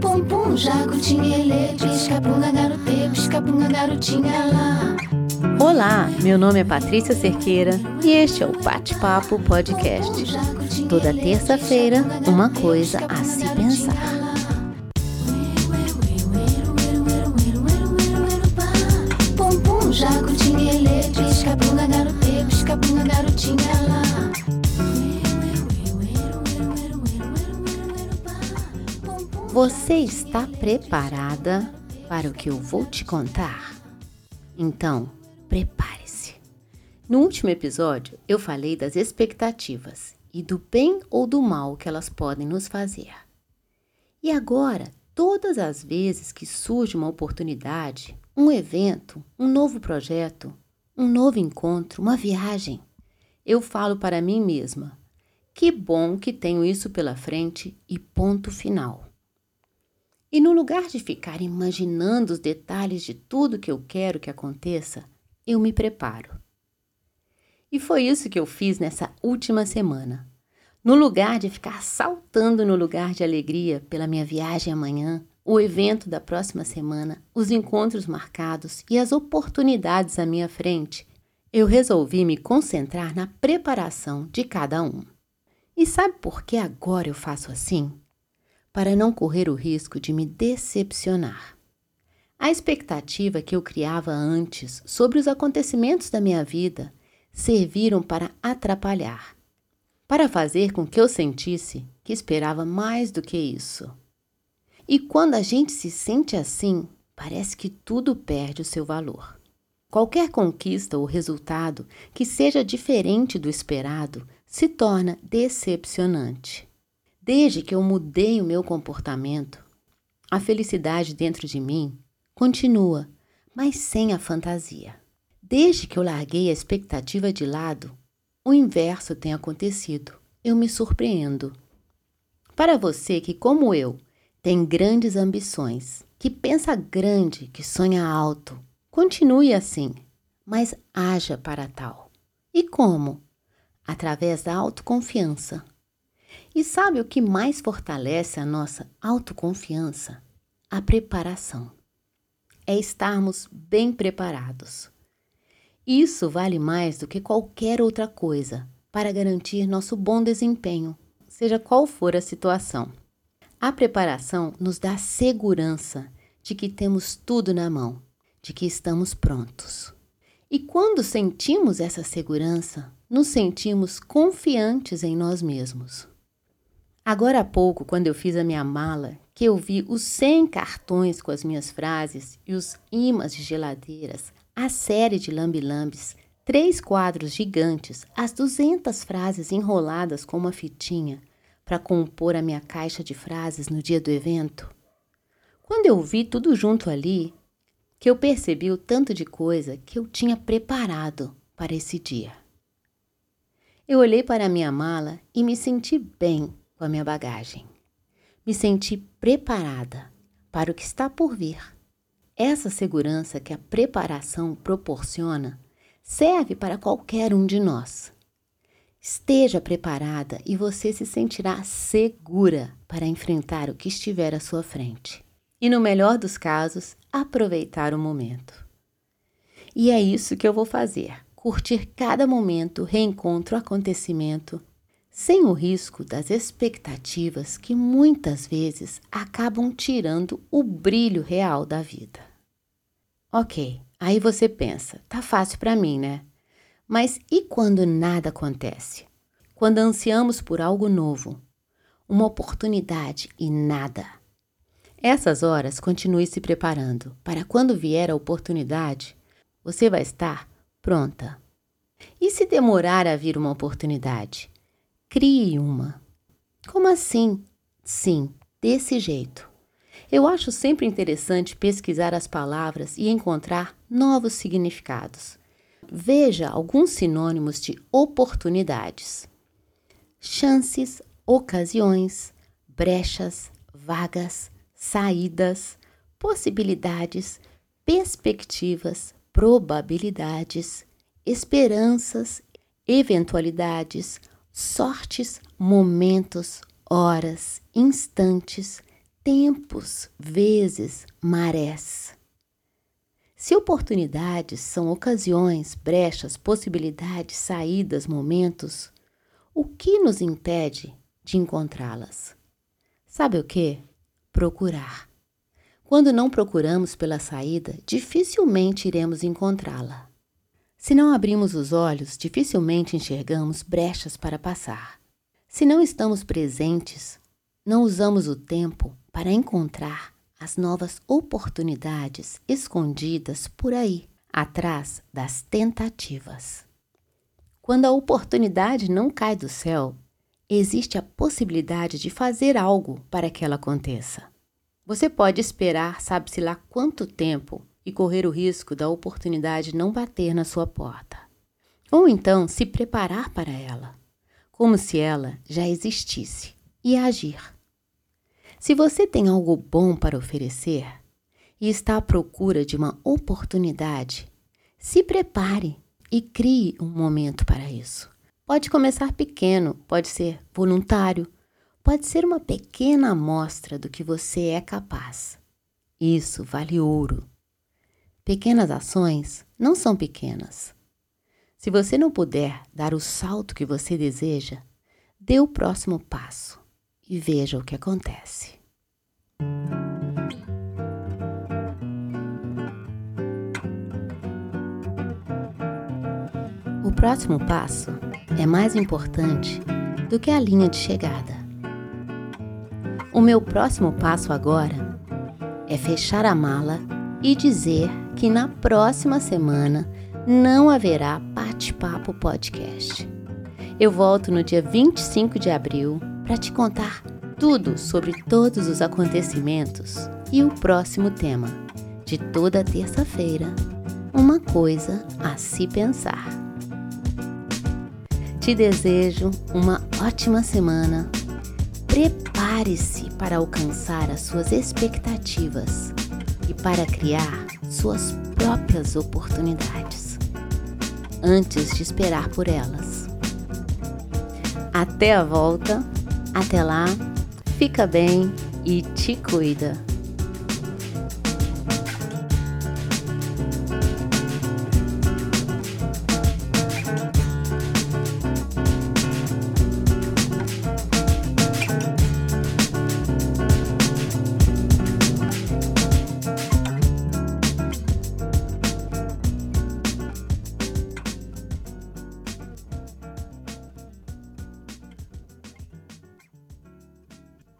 Pum pum, jacutinha, ele, garotinha lá. Olá, meu nome é Patrícia Cerqueira e este é o Bate-Papo Podcast. Toda terça-feira, uma coisa a se pensar. Você está preparada para o que eu vou te contar? Então, prepare-se. No último episódio, eu falei das expectativas e do bem ou do mal que elas podem nos fazer. E agora, todas as vezes que surge uma oportunidade, um evento, um novo projeto, um novo encontro, uma viagem, eu falo para mim mesma: que bom que tenho isso pela frente e ponto final. E no lugar de ficar imaginando os detalhes de tudo que eu quero que aconteça, eu me preparo. E foi isso que eu fiz nessa última semana. No lugar de ficar saltando no lugar de alegria pela minha viagem amanhã, o evento da próxima semana, os encontros marcados e as oportunidades à minha frente, eu resolvi me concentrar na preparação de cada um. E sabe por que agora eu faço assim? Para não correr o risco de me decepcionar. A expectativa que eu criava antes sobre os acontecimentos da minha vida serviram para atrapalhar, para fazer com que eu sentisse que esperava mais do que isso. E quando a gente se sente assim, parece que tudo perde o seu valor. Qualquer conquista ou resultado que seja diferente do esperado se torna decepcionante. Desde que eu mudei o meu comportamento, a felicidade dentro de mim continua, mas sem a fantasia. Desde que eu larguei a expectativa de lado, o inverso tem acontecido. Eu me surpreendo. Para você que, como eu, tem grandes ambições, que pensa grande, que sonha alto, continue assim, mas haja para tal. E como? Através da autoconfiança, e sabe o que mais fortalece a nossa autoconfiança? A preparação. É estarmos bem preparados. Isso vale mais do que qualquer outra coisa para garantir nosso bom desempenho, seja qual for a situação. A preparação nos dá segurança de que temos tudo na mão, de que estamos prontos. E quando sentimos essa segurança, nos sentimos confiantes em nós mesmos. Agora há pouco, quando eu fiz a minha mala, que eu vi os 100 cartões com as minhas frases e os imãs de geladeiras, a série de lambi-lambes, três quadros gigantes, as 200 frases enroladas com uma fitinha para compor a minha caixa de frases no dia do evento. Quando eu vi tudo junto ali, que eu percebi o tanto de coisa que eu tinha preparado para esse dia. Eu olhei para a minha mala e me senti bem com a minha bagagem. Me senti preparada para o que está por vir. Essa segurança que a preparação proporciona serve para qualquer um de nós. Esteja preparada e você se sentirá segura para enfrentar o que estiver à sua frente. E, no melhor dos casos, aproveitar o momento. E é isso que eu vou fazer: curtir cada momento, reencontro, acontecimento sem o risco das expectativas que muitas vezes acabam tirando o brilho real da vida. Ok, aí você pensa, tá fácil para mim, né? Mas e quando nada acontece? Quando ansiamos por algo novo, uma oportunidade e nada? Essas horas continue se preparando para quando vier a oportunidade, você vai estar pronta. E se demorar a vir uma oportunidade? Crie uma. Como assim? Sim, desse jeito. Eu acho sempre interessante pesquisar as palavras e encontrar novos significados. Veja alguns sinônimos de oportunidades: chances, ocasiões, brechas, vagas, saídas, possibilidades, perspectivas, probabilidades, esperanças, eventualidades, sortes, momentos, horas, instantes, tempos, vezes, marés. Se oportunidades são ocasiões, brechas, possibilidades, saídas, momentos, o que nos impede de encontrá-las? Sabe o que? Procurar. Quando não procuramos pela saída, dificilmente iremos encontrá-la. Se não abrimos os olhos, dificilmente enxergamos brechas para passar. Se não estamos presentes, não usamos o tempo para encontrar as novas oportunidades escondidas por aí, atrás das tentativas. Quando a oportunidade não cai do céu, existe a possibilidade de fazer algo para que ela aconteça. Você pode esperar, sabe-se lá quanto tempo, e correr o risco da oportunidade não bater na sua porta. Ou então se preparar para ela, como se ela já existisse, e agir. Se você tem algo bom para oferecer e está à procura de uma oportunidade, se prepare e crie um momento para isso. Pode começar pequeno, pode ser voluntário, pode ser uma pequena amostra do que você é capaz. Isso vale ouro. Pequenas ações não são pequenas. Se você não puder dar o salto que você deseja, dê o próximo passo e veja o que acontece. O próximo passo é mais importante do que a linha de chegada. O meu próximo passo agora é fechar a mala e dizer que na próxima semana não haverá bate-papo podcast. Eu volto no dia 25 de abril para te contar tudo sobre todos os acontecimentos e o próximo tema de toda terça-feira. Uma coisa a se pensar. Te desejo uma ótima semana. Prepare-se para alcançar as suas expectativas e para criar suas próprias oportunidades, antes de esperar por elas. Até a volta, até lá, fica bem e te cuida.